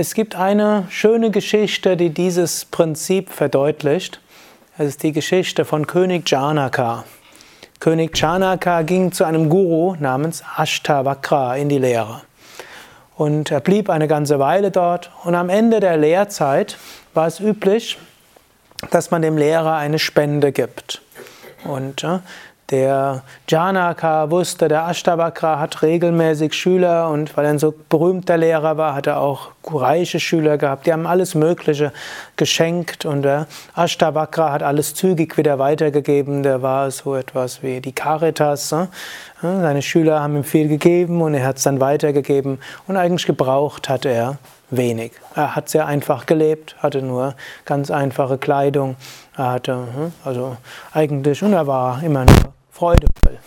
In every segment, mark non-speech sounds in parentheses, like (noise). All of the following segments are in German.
Es gibt eine schöne Geschichte, die dieses Prinzip verdeutlicht. Es ist die Geschichte von König Janaka. König Janaka ging zu einem Guru namens Ashtavakra in die Lehre. Und er blieb eine ganze Weile dort. Und am Ende der Lehrzeit war es üblich, dass man dem Lehrer eine Spende gibt. Und der Janaka wusste, der Ashtavakra hat regelmäßig Schüler und weil er ein so berühmter Lehrer war, hat er auch reiche Schüler gehabt. Die haben alles Mögliche geschenkt und der Ashtavakra hat alles zügig wieder weitergegeben. Der war so etwas wie die Caritas. Ne? Seine Schüler haben ihm viel gegeben und er hat es dann weitergegeben und eigentlich gebraucht hat er wenig. Er hat sehr einfach gelebt, hatte nur ganz einfache Kleidung. Er hatte hm, also eigentlich und er war immer nur freudevoll.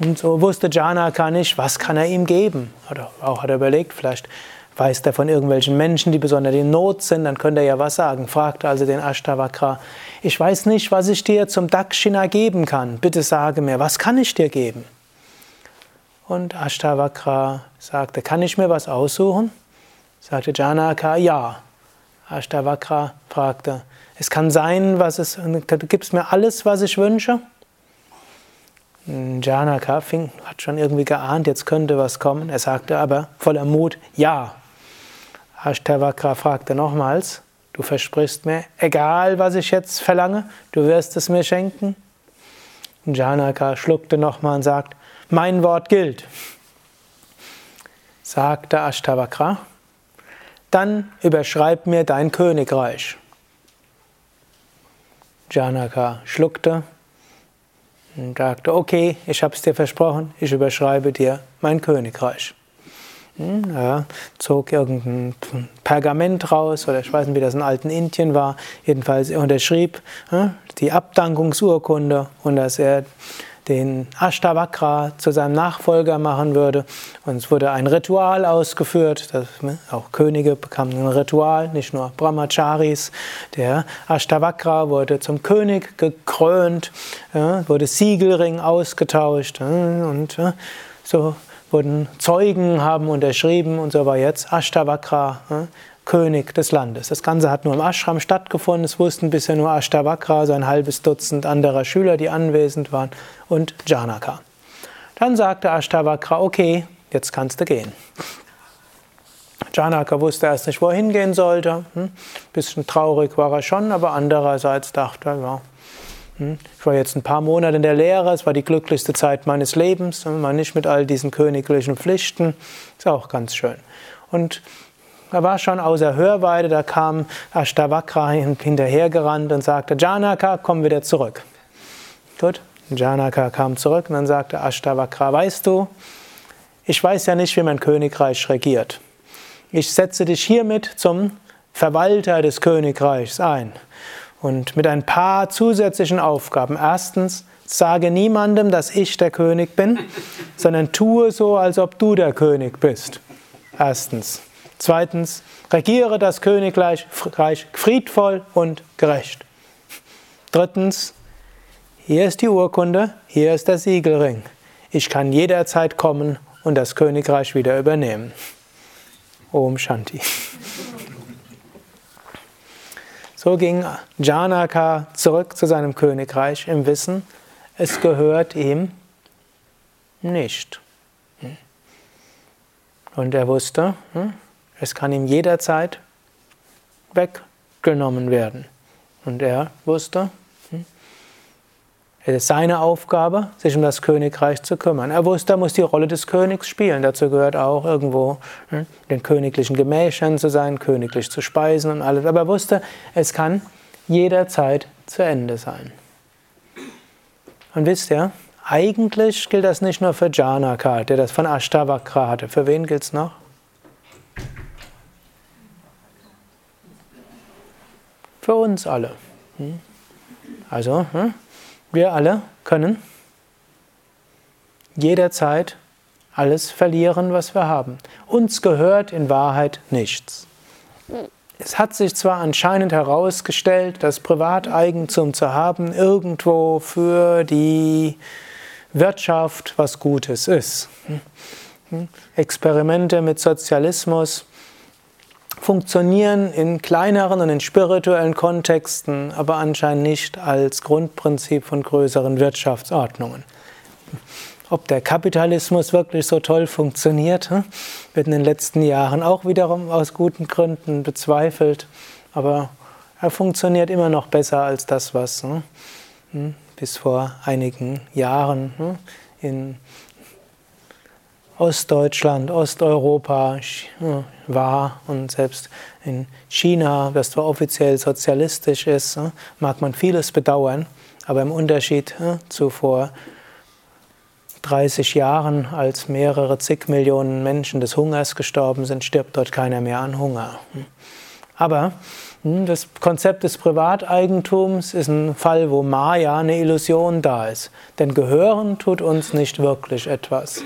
Und so wusste Janaka nicht, was kann er ihm geben. Oder auch hat er überlegt, vielleicht weiß er von irgendwelchen Menschen, die besonders in Not sind, dann könnte er ja was sagen. Fragte also den Ashtavakra, ich weiß nicht, was ich dir zum Dakshina geben kann. Bitte sage mir, was kann ich dir geben? Und Ashtavakra sagte, kann ich mir was aussuchen? Sagte Janaka, ja. Ashtavakra fragte, es kann sein, was es, du gibst mir alles, was ich wünsche? Janaka fing, hat schon irgendwie geahnt, jetzt könnte was kommen. Er sagte aber voller Mut, ja. Ashtavakra fragte nochmals, du versprichst mir, egal was ich jetzt verlange, du wirst es mir schenken? Janaka schluckte nochmal und sagt, mein Wort gilt. Sagte Ashtavakra, dann überschreib mir dein Königreich. Janaka schluckte und sagte, okay, ich habe es dir versprochen, ich überschreibe dir mein Königreich. Hm, er zog irgendein Pergament raus, oder ich weiß nicht, wie das in alten Indien war. Jedenfalls, er unterschrieb hm, die Abdankungsurkunde und dass er den Ashtavakra zu seinem Nachfolger machen würde. Und es wurde ein Ritual ausgeführt. Das, ne, auch Könige bekamen ein Ritual, nicht nur Brahmacharis. Der Ashtavakra wurde zum König gekrönt, wurde Siegelring ausgetauscht. Und so wurden Zeugen haben unterschrieben und so war jetzt Ashtavakra König des Landes. Das Ganze hat nur im Ashram stattgefunden. Es wussten bisher nur Ashtavakra, so ein halbes Dutzend anderer Schüler, die anwesend waren, und Janaka. Dann sagte Ashtavakra, okay, jetzt kannst du gehen. Janaka wusste erst nicht, wo er hingehen sollte. Hm? Bisschen traurig war er schon, aber andererseits dachte er, ja, hm? ich war jetzt ein paar Monate in der Lehre, es war die glücklichste Zeit meines Lebens, mal nicht mit all diesen königlichen Pflichten, ist auch ganz schön. Und er war schon außer Hörweite, da kam Ashtavakra hinterhergerannt und sagte, Janaka, komm wieder zurück. Gut, Janaka kam zurück und dann sagte Ashtavakra, weißt du, ich weiß ja nicht, wie mein Königreich regiert. Ich setze dich hiermit zum Verwalter des Königreichs ein und mit ein paar zusätzlichen Aufgaben. Erstens, sage niemandem, dass ich der König bin, (laughs) sondern tue so, als ob du der König bist. Erstens. Zweitens, regiere das Königreich friedvoll und gerecht. Drittens, hier ist die Urkunde, hier ist der Siegelring. Ich kann jederzeit kommen und das Königreich wieder übernehmen. Om Shanti. So ging Janaka zurück zu seinem Königreich im Wissen, es gehört ihm nicht. Und er wusste, hm, es kann ihm jederzeit weggenommen werden. Und er wusste, hm, es ist seine Aufgabe, sich um das Königreich zu kümmern. Er wusste, er muss die Rolle des Königs spielen. Dazu gehört auch irgendwo in hm, den königlichen Gemächern zu sein, königlich zu speisen und alles. Aber er wusste, es kann jederzeit zu Ende sein. Und wisst ihr, eigentlich gilt das nicht nur für Janaka, der das von Ashtavakra hatte. Für wen gilt es noch? Für uns alle. Hm? Also, hm? wir alle können jederzeit alles verlieren, was wir haben. Uns gehört in Wahrheit nichts. Es hat sich zwar anscheinend herausgestellt, dass Privateigentum zu haben irgendwo für die Wirtschaft was Gutes ist. Hm? Experimente mit Sozialismus funktionieren in kleineren und in spirituellen Kontexten, aber anscheinend nicht als Grundprinzip von größeren Wirtschaftsordnungen. Ob der Kapitalismus wirklich so toll funktioniert, hm, wird in den letzten Jahren auch wiederum aus guten Gründen bezweifelt, aber er funktioniert immer noch besser als das, was hm, hm, bis vor einigen Jahren in Ostdeutschland, Osteuropa war und selbst in China, das zwar offiziell sozialistisch ist, mag man vieles bedauern, aber im Unterschied zu vor 30 Jahren, als mehrere zig Millionen Menschen des Hungers gestorben sind, stirbt dort keiner mehr an Hunger. Aber hm, das Konzept des Privateigentums ist ein Fall, wo Maya eine Illusion da ist. Denn gehören tut uns nicht wirklich etwas.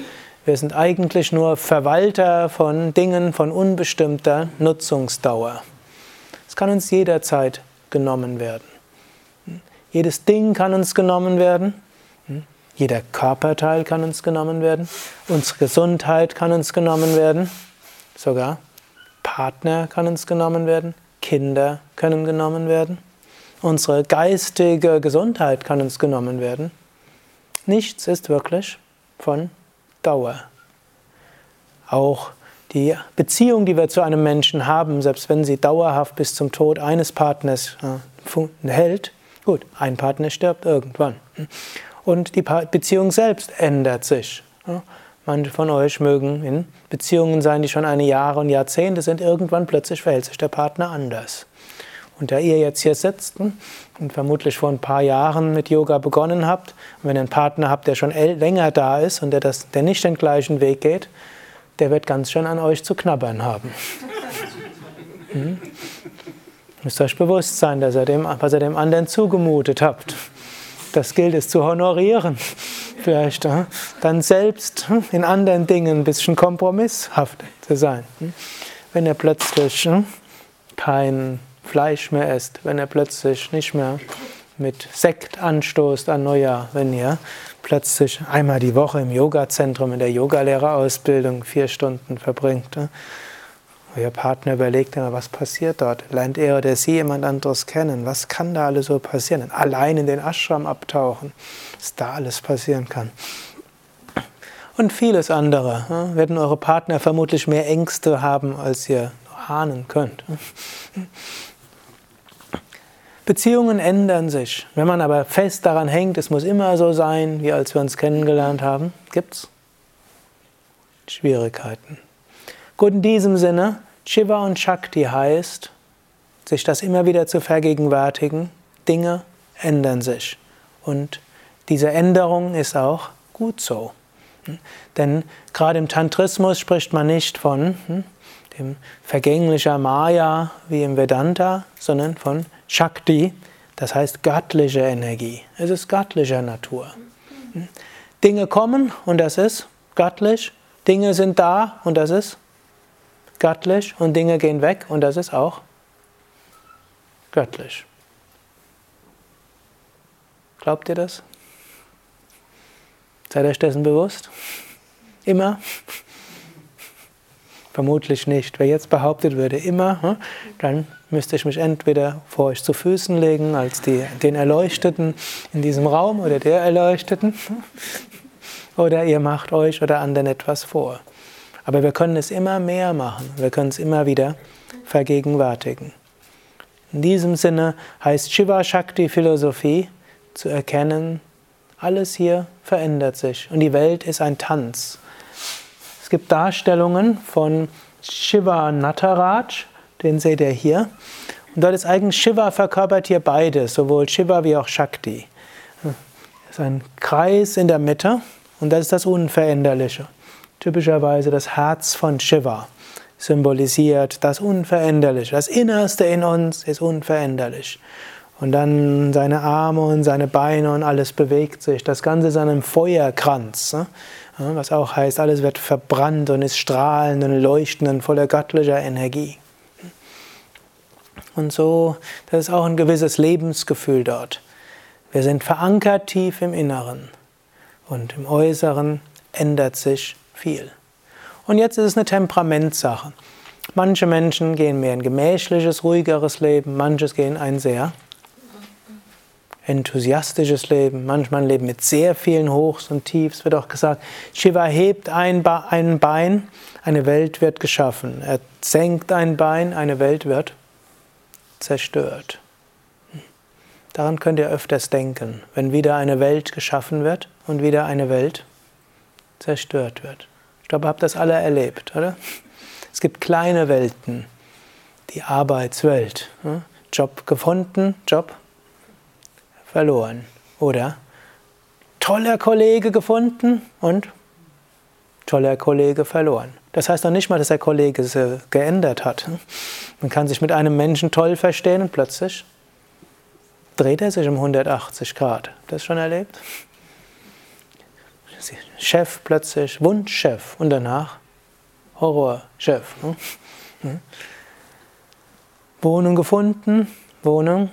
Wir sind eigentlich nur Verwalter von Dingen von unbestimmter Nutzungsdauer. Es kann uns jederzeit genommen werden. Jedes Ding kann uns genommen werden. Jeder Körperteil kann uns genommen werden. Unsere Gesundheit kann uns genommen werden. Sogar Partner kann uns genommen werden. Kinder können genommen werden. Unsere geistige Gesundheit kann uns genommen werden. Nichts ist wirklich von Dauer. Auch die Beziehung, die wir zu einem Menschen haben, selbst wenn sie dauerhaft bis zum Tod eines Partners hält, gut, ein Partner stirbt irgendwann. Und die Beziehung selbst ändert sich. Manche von euch mögen in Beziehungen sein, die schon eine Jahre und Jahrzehnte sind. Irgendwann plötzlich verhält sich der Partner anders. Und da ihr jetzt hier sitzt und vermutlich vor ein paar Jahren mit Yoga begonnen habt, und wenn ihr einen Partner habt, der schon länger da ist und der, das, der nicht den gleichen Weg geht, der wird ganz schön an euch zu knabbern haben. (laughs) Hm? Müsst euch bewusst sein, dass ihr dem, was ihr dem anderen zugemutet habt. Das gilt es zu honorieren. (laughs) Vielleicht äh, dann selbst hm, in anderen Dingen ein bisschen kompromisshaft zu sein. Hm? Wenn ihr plötzlich hm, kein Fleisch mehr esst, wenn er plötzlich nicht mehr mit Sekt anstoßt an Neujahr, wenn ihr plötzlich einmal die Woche im Yogazentrum in der Yogalehrerausbildung vier Stunden verbringt. Ne? Euer Partner überlegt immer, was passiert dort? Lernt er oder sie jemand anderes kennen? Was kann da alles so passieren? Allein in den Ashram abtauchen, was da alles passieren kann. Und vieles andere. Ne? Werden eure Partner vermutlich mehr Ängste haben, als ihr ahnen könnt. Beziehungen ändern sich. Wenn man aber fest daran hängt, es muss immer so sein, wie als wir uns kennengelernt haben, gibt's Schwierigkeiten. Gut, in diesem Sinne, Shiva und Shakti heißt, sich das immer wieder zu vergegenwärtigen, Dinge ändern sich. Und diese Änderung ist auch gut so. Denn gerade im Tantrismus spricht man nicht von hm, dem vergänglicher Maya wie im Vedanta, sondern von Shakti, das heißt göttliche Energie. Es ist göttlicher Natur. Dinge kommen und das ist göttlich. Dinge sind da und das ist göttlich. Und Dinge gehen weg und das ist auch göttlich. Glaubt ihr das? Seid euch dessen bewusst? Immer? Vermutlich nicht. Wer jetzt behauptet würde, immer, hm, dann müsste ich mich entweder vor euch zu Füßen legen, als die, den Erleuchteten in diesem Raum oder der Erleuchteten, oder ihr macht euch oder anderen etwas vor. Aber wir können es immer mehr machen. Wir können es immer wieder vergegenwärtigen. In diesem Sinne heißt Shiva Shakti Philosophie zu erkennen, alles hier verändert sich und die Welt ist ein Tanz. Es gibt Darstellungen von Shiva Nataraj, den seht ihr hier. Und dort ist eigentlich Shiva verkörpert hier beides, sowohl Shiva wie auch Shakti. Das ist ein Kreis in der Mitte und das ist das Unveränderliche. Typischerweise das Herz von Shiva symbolisiert das Unveränderliche. Das Innerste in uns ist unveränderlich. Und dann seine Arme und seine Beine und alles bewegt sich. Das Ganze ist an einem Feuerkranz. Was auch heißt, alles wird verbrannt und ist strahlend und leuchtend und voller göttlicher Energie. Und so, das ist auch ein gewisses Lebensgefühl dort. Wir sind verankert tief im Inneren und im Äußeren ändert sich viel. Und jetzt ist es eine Temperamentsache. Manche Menschen gehen mehr ein gemächliches, ruhigeres Leben, manches gehen ein sehr enthusiastisches Leben, manchmal ein Leben mit sehr vielen Hochs und Tiefs. Wird auch gesagt, Shiva hebt ein, Bein, eine Welt wird geschaffen. Er senkt ein Bein, eine Welt wird zerstört. Daran könnt ihr öfters denken, wenn wieder eine Welt geschaffen wird und wieder eine Welt zerstört wird. Ich glaube, ihr habt das alle erlebt, oder? Es gibt kleine Welten, die Arbeitswelt. Job gefunden, Job verloren. Oder toller Kollege gefunden und toller Kollege verloren. Das heißt noch nicht mal, dass der Kollege es geändert hat. Man kann sich mit einem Menschen toll verstehen und plötzlich dreht er sich um 180 Grad. Das schon erlebt? Chef plötzlich, Wunschchef und danach Horrorchef. Hm? Hm? Wohnung gefunden, Wohnung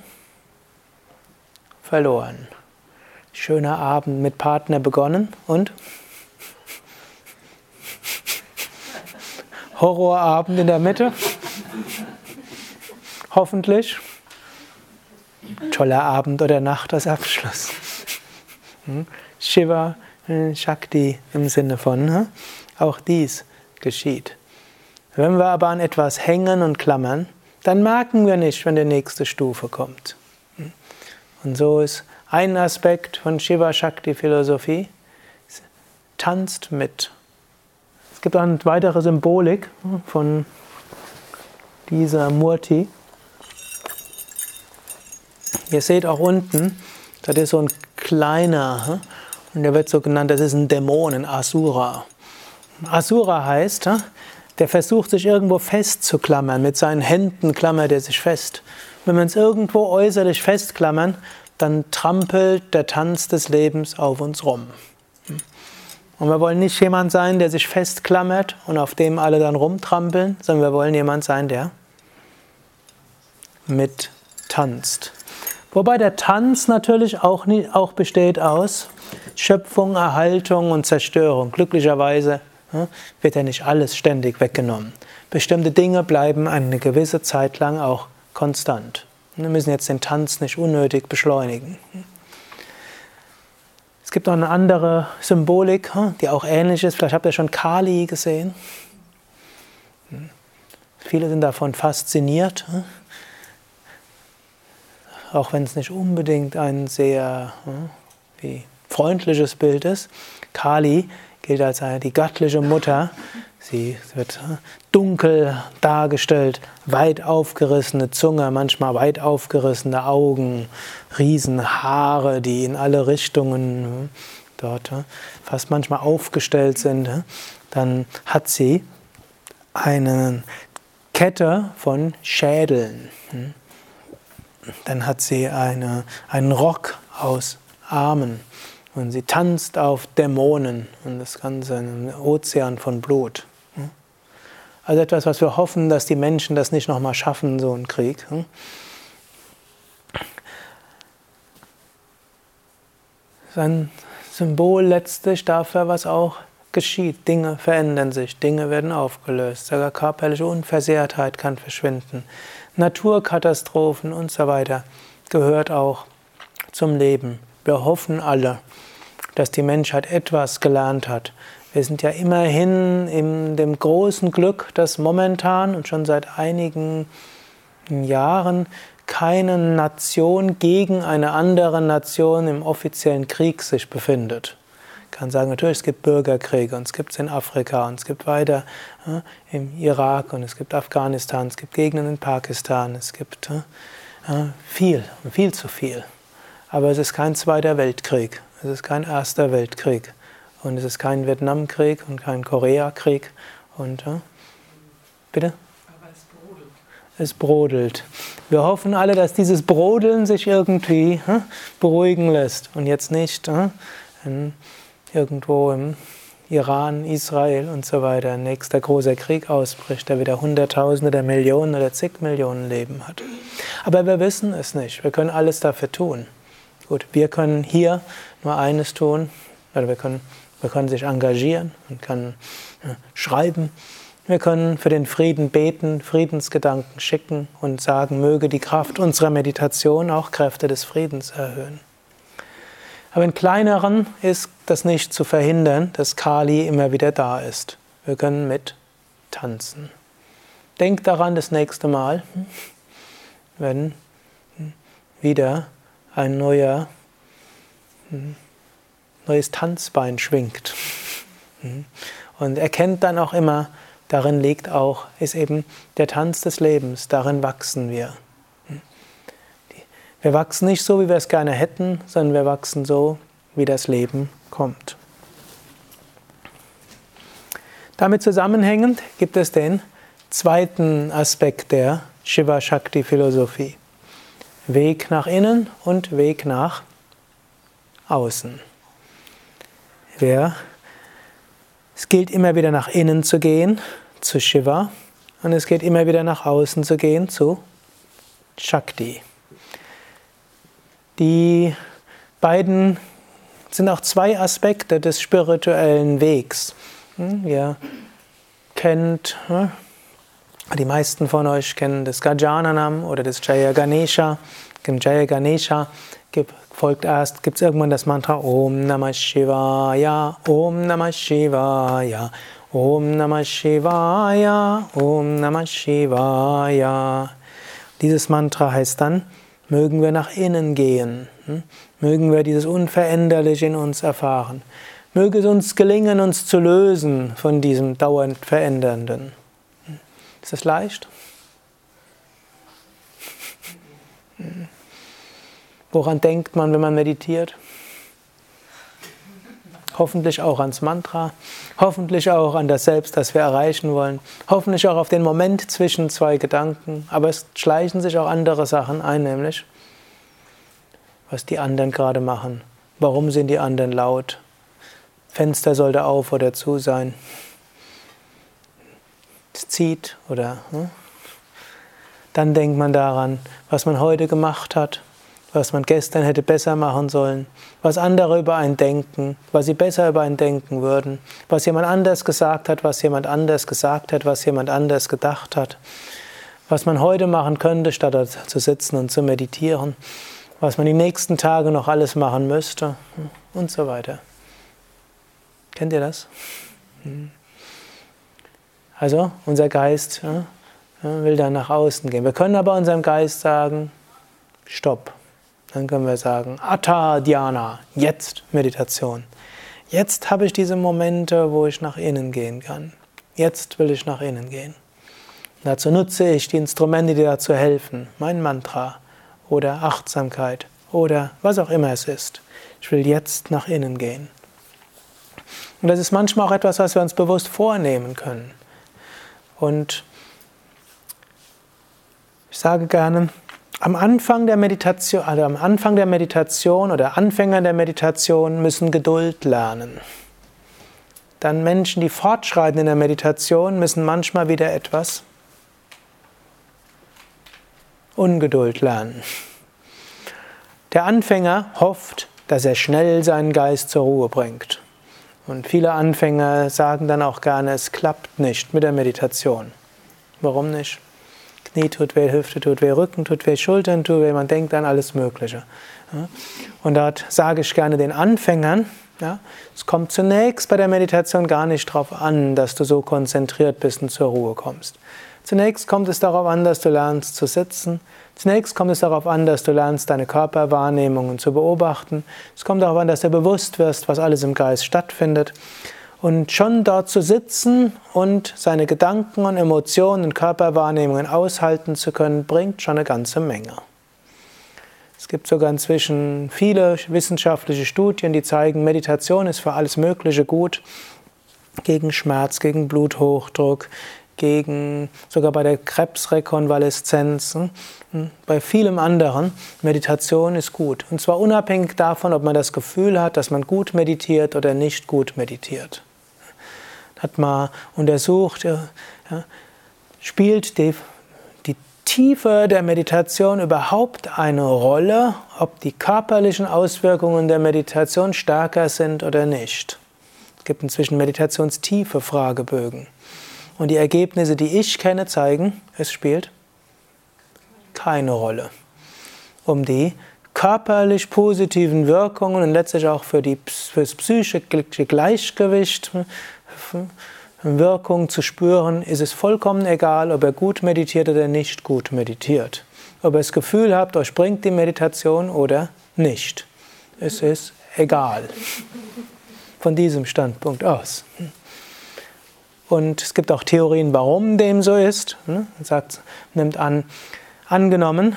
verloren. Schöner Abend mit Partner begonnen und Horrorabend in der Mitte. Hoffentlich. Toller Abend oder Nacht als Abschluss. Hm? Shiva, äh, Shakti im Sinne von, hm? auch dies geschieht. Wenn wir aber an etwas hängen und klammern, dann merken wir nicht, wenn die nächste Stufe kommt. Und so ist ein Aspekt von Shiva Shakti Philosophie, tanzt mit. Es gibt auch eine weitere Symbolik von dieser Murti. Ihr seht auch unten, das ist so ein kleiner, hm? und der wird so genannt, das ist ein Dämon, ein Asura. Asura heißt, hm? der versucht sich irgendwo festzuklammern, mit seinen Händen klammert er sich fest. Wenn wir uns irgendwo äußerlich festklammern, dann trampelt der Tanz des Lebens auf uns rum. Und wir wollen nicht jemand sein, der sich festklammert und auf dem alle dann rumtrampeln, sondern wir wollen jemand sein, der mit tanzt. Wobei der Tanz natürlich auch, auch besteht aus Schöpfung, Erhaltung und Zerstörung. Glücklicherweise wird ja nicht alles ständig weggenommen. Bestimmte Dinge bleiben eine gewisse Zeit lang auch konstant. Wir müssen jetzt den Tanz nicht unnötig beschleunigen. Es gibt noch eine andere Symbolik, die auch ähnlich ist. Vielleicht habt ihr schon Kali gesehen. Viele sind davon fasziniert auch wenn es nicht unbedingt ein sehr freundliches Bild ist. Kali gilt als die göttliche Mutter. Sie wird hm, dunkel dargestellt, weit aufgerissene Zunge, manchmal weit aufgerissene Augen, Riesenhaare, die in alle Richtungen hm, dort fast manchmal aufgestellt sind. Dann hat sie eine Kette von Schädeln. Dann hat sie eine, einen Rock aus Armen und sie tanzt auf Dämonen und das Ganze ein Ozean von Blut. Also etwas, was wir hoffen, dass die Menschen das nicht nochmal schaffen, so ein Krieg. Das ist ein Symbol letztlich dafür, was auch geschieht. Dinge verändern sich, Dinge werden aufgelöst, sogar körperliche Unversehrtheit kann verschwinden. Naturkatastrophen und so weiter gehört auch zum Leben. Wir hoffen alle, dass die Menschheit etwas gelernt hat. Wir sind ja immerhin in dem großen Glück, dass momentan und schon seit einigen Jahren keine Nation gegen eine andere Nation im offiziellen Krieg sich befindet kann sagen, natürlich, es gibt Bürgerkriege und es gibt es in Afrika und es gibt weiter äh, im Irak und es gibt Afghanistan, es gibt Gegenden in Pakistan, es gibt äh, viel, viel zu viel. Aber es ist kein Zweiter Weltkrieg, es ist kein Erster Weltkrieg und es ist kein Vietnamkrieg und kein Koreakrieg und äh, bitte? es brodelt. Wir hoffen alle, dass dieses Brodeln sich irgendwie äh, beruhigen lässt und jetzt nicht äh, irgendwo im Iran, Israel und so weiter nächster großer Krieg ausbricht, der wieder Hunderttausende der Millionen oder zig Millionen Leben hat. Aber wir wissen es nicht. Wir können alles dafür tun. Gut, wir können hier nur eines tun, oder wir können, wir können sich engagieren, man kann ja, schreiben, Wir können für den Frieden beten, Friedensgedanken schicken und sagen, möge die Kraft unserer Meditation auch Kräfte des Friedens erhöhen. Aber in kleineren ist das nicht zu verhindern, dass Kali immer wieder da ist. Wir können mit tanzen. Denk daran das nächste Mal, wenn wieder ein neuer, neues Tanzbein schwingt. Und erkennt dann auch immer, darin liegt auch, ist eben der Tanz des Lebens, darin wachsen wir. Wir wachsen nicht so, wie wir es gerne hätten, sondern wir wachsen so, wie das Leben kommt. Damit zusammenhängend gibt es den zweiten Aspekt der Shiva Shakti Philosophie. Weg nach innen und Weg nach außen. Wer, es gilt immer wieder nach innen zu gehen, zu Shiva, und es geht immer wieder nach außen zu gehen, zu Shakti. Die beiden sind auch zwei Aspekte des spirituellen Wegs. Hm, ihr kennt, hm, die meisten von euch kennen das Gajananam oder das Jaya Ganesha. Im Jaya Ganesha folgt erst, gibt es irgendwann das Mantra Om Namah Shivaya, Om Namah Shivaya, Om Namah Shivaya, Om Namah Shivaya. Dieses Mantra heißt dann, Mögen wir nach innen gehen. Hm? Mögen wir dieses Unveränderliche in uns erfahren. Möge es uns gelingen, uns zu lösen von diesem dauernd Verändernden. Hm? Ist das leicht? (laughs) Hm? Woran denkt man, wenn man meditiert? Hoffentlich auch ans Mantra, hoffentlich auch an das Selbst, das wir erreichen wollen, hoffentlich auch auf den Moment zwischen zwei Gedanken, aber es schleichen sich auch andere Sachen ein, nämlich was die anderen gerade machen. Warum sind die anderen laut? Fenster sollte auf oder zu sein. Es zieht oder. Hm? Dann denkt man daran, was man heute gemacht hat, was man gestern hätte besser machen sollen, was andere über einen denken, was sie besser über einen denken würden, was jemand anders gesagt hat, was jemand anders gesagt hat, was jemand anders gedacht hat, was man heute machen könnte, statt zu sitzen und zu meditieren, was man die nächsten Tage noch alles machen müsste und so weiter. Kennt ihr das? Hm. Also unser Geist will dann nach außen gehen. Wir können aber unserem Geist sagen, stopp. Dann können wir sagen, Atta Dhyana, jetzt Meditation. Jetzt habe ich diese Momente, wo ich nach innen gehen kann. Jetzt will ich nach innen gehen. dazu nutze ich die Instrumente, die dazu helfen. Mein Mantra oder Achtsamkeit oder was auch immer es ist. Ich will jetzt nach innen gehen. Und das ist manchmal auch etwas, was wir uns bewusst vornehmen können. Und ich sage gerne, am Anfang der Meditation, also am Anfang der Meditation oder Anfänger der Meditation müssen Geduld lernen. Dann Menschen, die fortschreiten in der Meditation, müssen manchmal wieder etwas Ungeduld lernen. Der Anfänger hofft, dass er schnell seinen Geist zur Ruhe bringt. Und viele Anfänger sagen dann auch gerne, es klappt nicht mit der Meditation. Warum nicht? Knie tut weh, Hüfte tut weh, Rücken tut weh, Schultern tut weh, man denkt an alles Mögliche. Und dort sage ich gerne den Anfängern, ja, es kommt zunächst bei der Meditation gar nicht darauf an, dass du so konzentriert bist und zur Ruhe kommst. Zunächst kommt es darauf an, dass du lernst zu sitzen. Zunächst kommt es darauf an, dass du lernst, deine Körperwahrnehmungen zu beobachten. Es kommt darauf an, dass du bewusst wirst, was alles im Geist stattfindet. Und schon dort zu sitzen und seine Gedanken und Emotionen und Körperwahrnehmungen aushalten zu können, bringt schon eine ganze Menge. Es gibt sogar inzwischen viele wissenschaftliche Studien, die zeigen, Meditation ist für alles Mögliche gut. Gegen Schmerz, gegen Bluthochdruck, gegen, sogar bei der Krebsrekonvaleszenz, hm, bei vielem anderen. Meditation ist gut. Und zwar unabhängig davon, ob man das Gefühl hat, dass man gut meditiert oder nicht gut meditiert hat mal untersucht, ja, spielt die, die Tiefe der Meditation überhaupt eine Rolle, ob die körperlichen Auswirkungen der Meditation stärker sind oder nicht. Es gibt inzwischen Meditationstiefe Fragebögen. Und die Ergebnisse, die ich kenne, zeigen, es spielt keine Rolle. Um die körperlich positiven Wirkungen und letztlich auch für, die, für das psychische Gleichgewicht Wirkung zu spüren, ist es vollkommen egal, ob er gut meditiert oder nicht gut meditiert. Ob ihr das Gefühl habt, euch bringt die Meditation oder nicht. Es ist egal. Von diesem Standpunkt aus. Und es gibt auch Theorien, warum dem so ist. Man sagt, nimmt an, angenommen,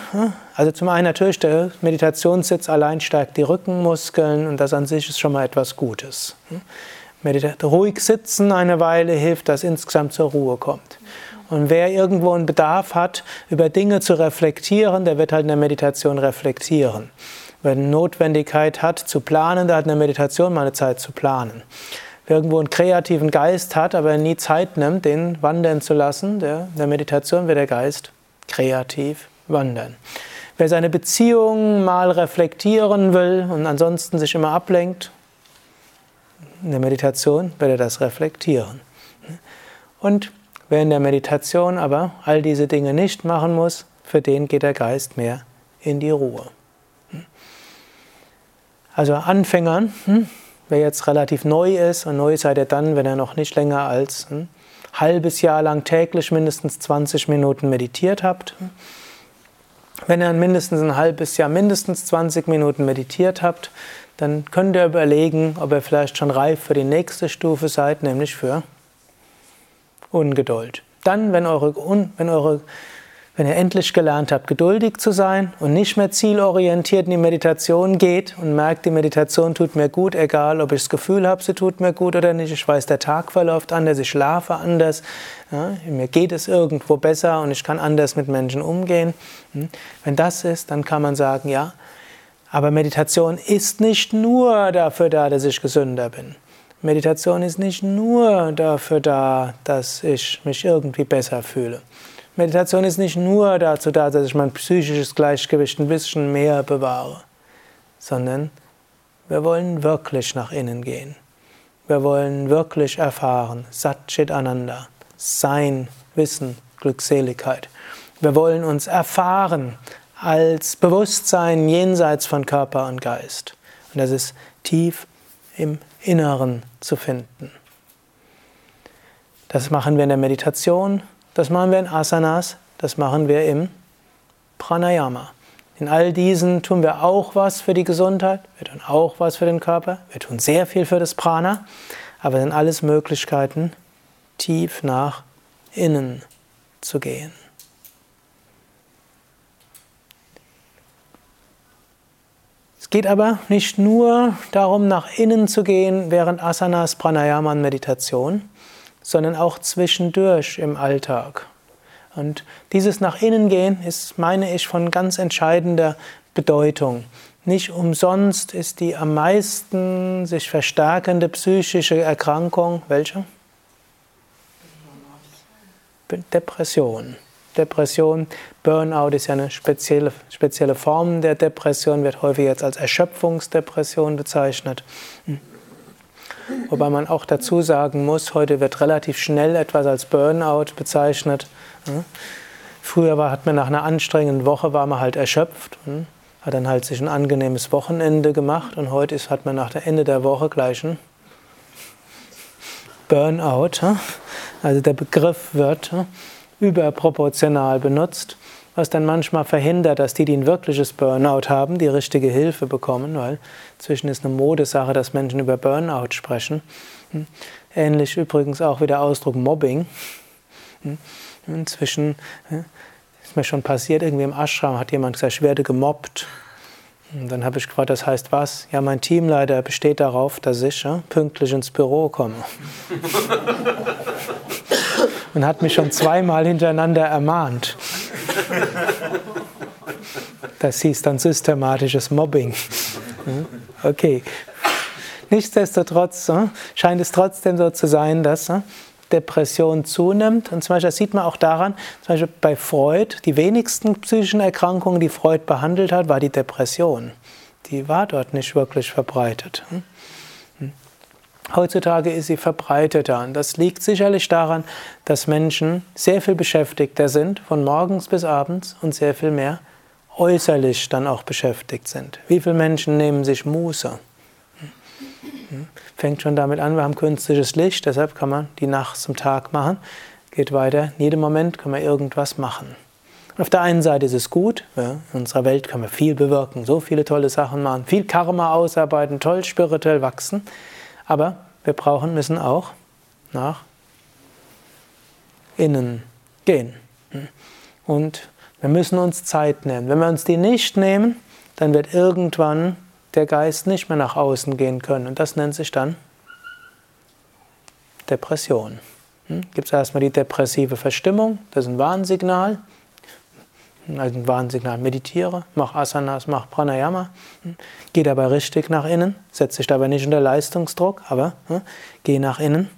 also zum einen natürlich, der Meditationssitz allein stärkt die Rückenmuskeln und das an sich ist schon mal etwas Gutes. Ruhig sitzen eine Weile hilft, dass insgesamt zur Ruhe kommt. Und wer irgendwo einen Bedarf hat, über Dinge zu reflektieren, der wird halt in der Meditation reflektieren. Wer eine Notwendigkeit hat zu planen, der hat in der Meditation mal eine Zeit zu planen. Wer irgendwo einen kreativen Geist hat, aber nie Zeit nimmt, den wandern zu lassen, der, in der Meditation wird der Geist kreativ wandern. Wer seine Beziehungen mal reflektieren will und ansonsten sich immer ablenkt, in der Meditation wird er das reflektieren. Und wer in der Meditation aber all diese Dinge nicht machen muss, für den geht der Geist mehr in die Ruhe. Also Anfängern, hm, wer jetzt relativ neu ist, und neu seid ihr dann, wenn er noch nicht länger als ein hm, halbes Jahr lang täglich mindestens 20 Minuten meditiert habt. Wenn ihr mindestens ein halbes Jahr mindestens 20 Minuten meditiert habt, dann könnt ihr überlegen, ob ihr vielleicht schon reif für die nächste Stufe seid, nämlich für Ungeduld. Dann, wenn eure, wenn eure wenn ihr endlich gelernt habt, geduldig zu sein und nicht mehr zielorientiert in die Meditation geht und merkt, die Meditation tut mir gut, egal ob ich das Gefühl habe, sie tut mir gut oder nicht, ich weiß, der Tag verläuft anders, ich schlafe anders, ja, mir geht es irgendwo besser und ich kann anders mit Menschen umgehen. Hm? Wenn das ist, dann kann man sagen, ja, aber Meditation ist nicht nur dafür da, dass ich gesünder bin. Meditation ist nicht nur dafür da, dass ich mich irgendwie besser fühle. Meditation ist nicht nur dazu da, dass ich mein psychisches Gleichgewicht ein bisschen mehr bewahre, sondern wir wollen wirklich nach innen gehen. Wir wollen wirklich erfahren, Satchit Ananda, Sein, Wissen, Glückseligkeit. Wir wollen uns erfahren als Bewusstsein jenseits von Körper und Geist. Und das ist tief im Inneren zu finden. Das machen wir in der Meditation, das machen wir in Asanas, das machen wir im Pranayama. In all diesen tun wir auch was für die Gesundheit, wir tun auch was für den Körper, wir tun sehr viel für das Prana, aber es sind alles Möglichkeiten, tief nach innen zu gehen. Geht aber nicht nur darum, nach innen zu gehen während Asanas, Pranayama und Meditation, sondern auch zwischendurch im Alltag. Und dieses nach innen gehen ist, meine ich, von ganz entscheidender Bedeutung. Nicht umsonst ist die am meisten sich verstärkende psychische Erkrankung welche? Depression. Depression, Burnout ist ja eine spezielle, spezielle Form der Depression, wird häufig jetzt als Erschöpfungsdepression bezeichnet. Hm. Wobei man auch dazu sagen muss, heute wird relativ schnell etwas als Burnout bezeichnet. Früher war, hat man nach einer anstrengenden Woche war man halt erschöpft, hat dann halt sich ein angenehmes Wochenende gemacht und heute ist, hat man nach der Ende der Woche gleich ein Burnout. Also der Begriff wird überproportional benutzt was dann manchmal verhindert, dass die, die ein wirkliches Burnout haben, die richtige Hilfe bekommen, weil zwischen ist eine Modesache, dass Menschen über Burnout sprechen. Hm. Ähnlich übrigens auch wie der Ausdruck Mobbing. Hm. Inzwischen ist mir schon passiert, irgendwie im Ashram hat jemand gesagt, ich werde gemobbt. Und dann habe ich gefragt, das heißt was? Ja, mein Teamleiter besteht darauf, dass ich ja, pünktlich ins Büro komme. (laughs) Und hat mich schon zweimal hintereinander ermahnt. Das hieß dann systematisches Mobbing. Okay. Nichtsdestotrotz scheint es trotzdem so zu sein, dass Depression zunimmt. Und zum Beispiel, das sieht man auch daran, zum Beispiel bei Freud, die wenigsten psychischen Erkrankungen, die Freud behandelt hat, war die Depression. Die war dort nicht wirklich verbreitet. Heutzutage ist sie verbreiteter und das liegt sicherlich daran, dass Menschen sehr viel beschäftigter sind, von morgens bis abends und sehr viel mehr äußerlich dann auch beschäftigt sind. Wie viele Menschen nehmen sich Muße? Fängt schon damit an, wir haben künstliches Licht, deshalb kann man die Nacht zum Tag machen. Geht weiter, in jedem Moment kann man irgendwas machen. Auf der einen Seite ist es gut, in unserer Welt kann man viel bewirken, so viele tolle Sachen machen, viel Karma ausarbeiten, toll spirituell wachsen. Aber wir brauchen, müssen auch nach innen gehen. Und wir müssen uns Zeit nehmen. Wenn wir uns die nicht nehmen, dann wird irgendwann der Geist nicht mehr nach außen gehen können. Und das nennt sich dann Depression. Hm? Gibt es erstmal die depressive Verstimmung, das ist ein Warnsignal. Also ein Warnsignal, meditiere, mach Asanas, mach Pranayama, hm? geh dabei richtig nach innen, setz dich dabei nicht unter Leistungsdruck, aber hm? geh nach innen.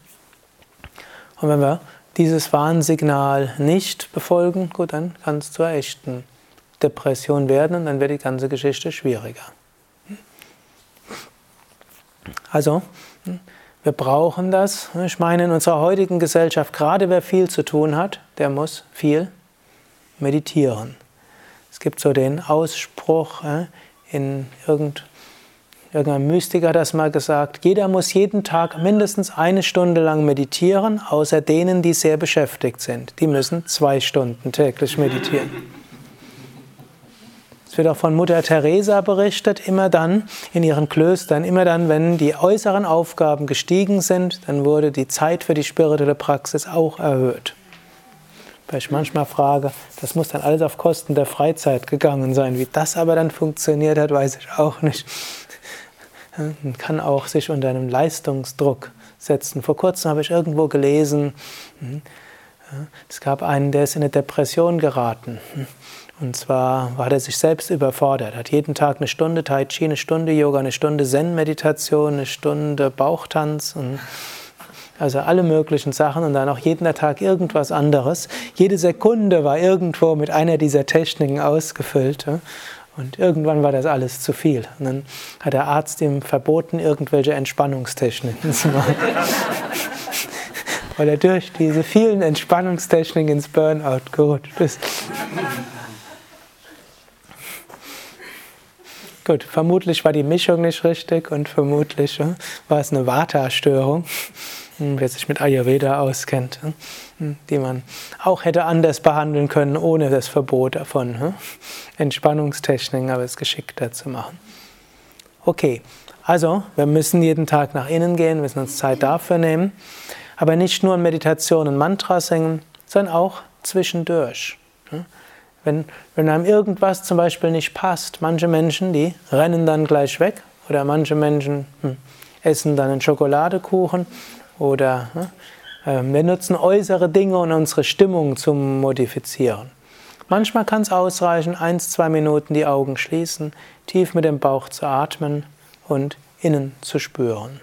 Und wenn wir dieses Warnsignal nicht befolgen, gut, dann kann es zur echten Depression werden und dann wird die ganze Geschichte schwieriger. Also, wir brauchen das. Ich meine, in unserer heutigen Gesellschaft, gerade wer viel zu tun hat, der muss viel meditieren. Es gibt so den Ausspruch in irgendeinem Irgendein Mystiker hat das mal gesagt, jeder muss jeden Tag mindestens eine Stunde lang meditieren, außer denen, die sehr beschäftigt sind. Die müssen zwei Stunden täglich meditieren. Es wird auch von Mutter Teresa berichtet, immer dann in ihren Klöstern, immer dann, wenn die äußeren Aufgaben gestiegen sind, dann wurde die Zeit für die spirituelle Praxis auch erhöht. Weil ich manchmal frage, das muss dann alles auf Kosten der Freizeit gegangen sein. Wie das aber dann funktioniert hat, weiß ich auch nicht. Man kann auch sich unter einem Leistungsdruck setzen. Vor kurzem habe ich irgendwo gelesen, es gab einen, der ist in eine Depression geraten. Und zwar war er sich selbst überfordert, hat jeden Tag eine Stunde Tai Chi, eine Stunde Yoga, eine Stunde Zen-Meditation, eine Stunde Bauchtanz und also alle möglichen Sachen und dann auch jeden Tag irgendwas anderes. Jede Sekunde war irgendwo mit einer dieser Techniken ausgefüllt. Und irgendwann war das alles zu viel. Und dann hat der Arzt ihm verboten, irgendwelche Entspannungstechniken zu machen. Weil er durch diese vielen Entspannungstechniken ins Burnout gerutscht ist. Gut, vermutlich war die Mischung nicht richtig und vermutlich war es eine Vata-Störung. Hm, wer sich mit Ayurveda auskennt, hm, die man auch hätte anders behandeln können, ohne das Verbot. Hm. Entspannungstechniken, aber es geschickter zu machen. Okay, also wir müssen jeden Tag nach innen gehen, müssen uns Zeit dafür nehmen, aber nicht nur in Meditation und Mantras singen, sondern auch zwischendurch. Wenn, wenn einem irgendwas zum Beispiel nicht passt, manche Menschen, die rennen dann gleich weg oder manche Menschen hm, essen dann einen Schokoladekuchen oder ähm, wir nutzen äußere Dinge, um unsere Stimmung zu modifizieren. Manchmal kann es ausreichen, eins, zwei Minuten die Augen schließen, tief mit dem Bauch zu atmen und innen zu spüren.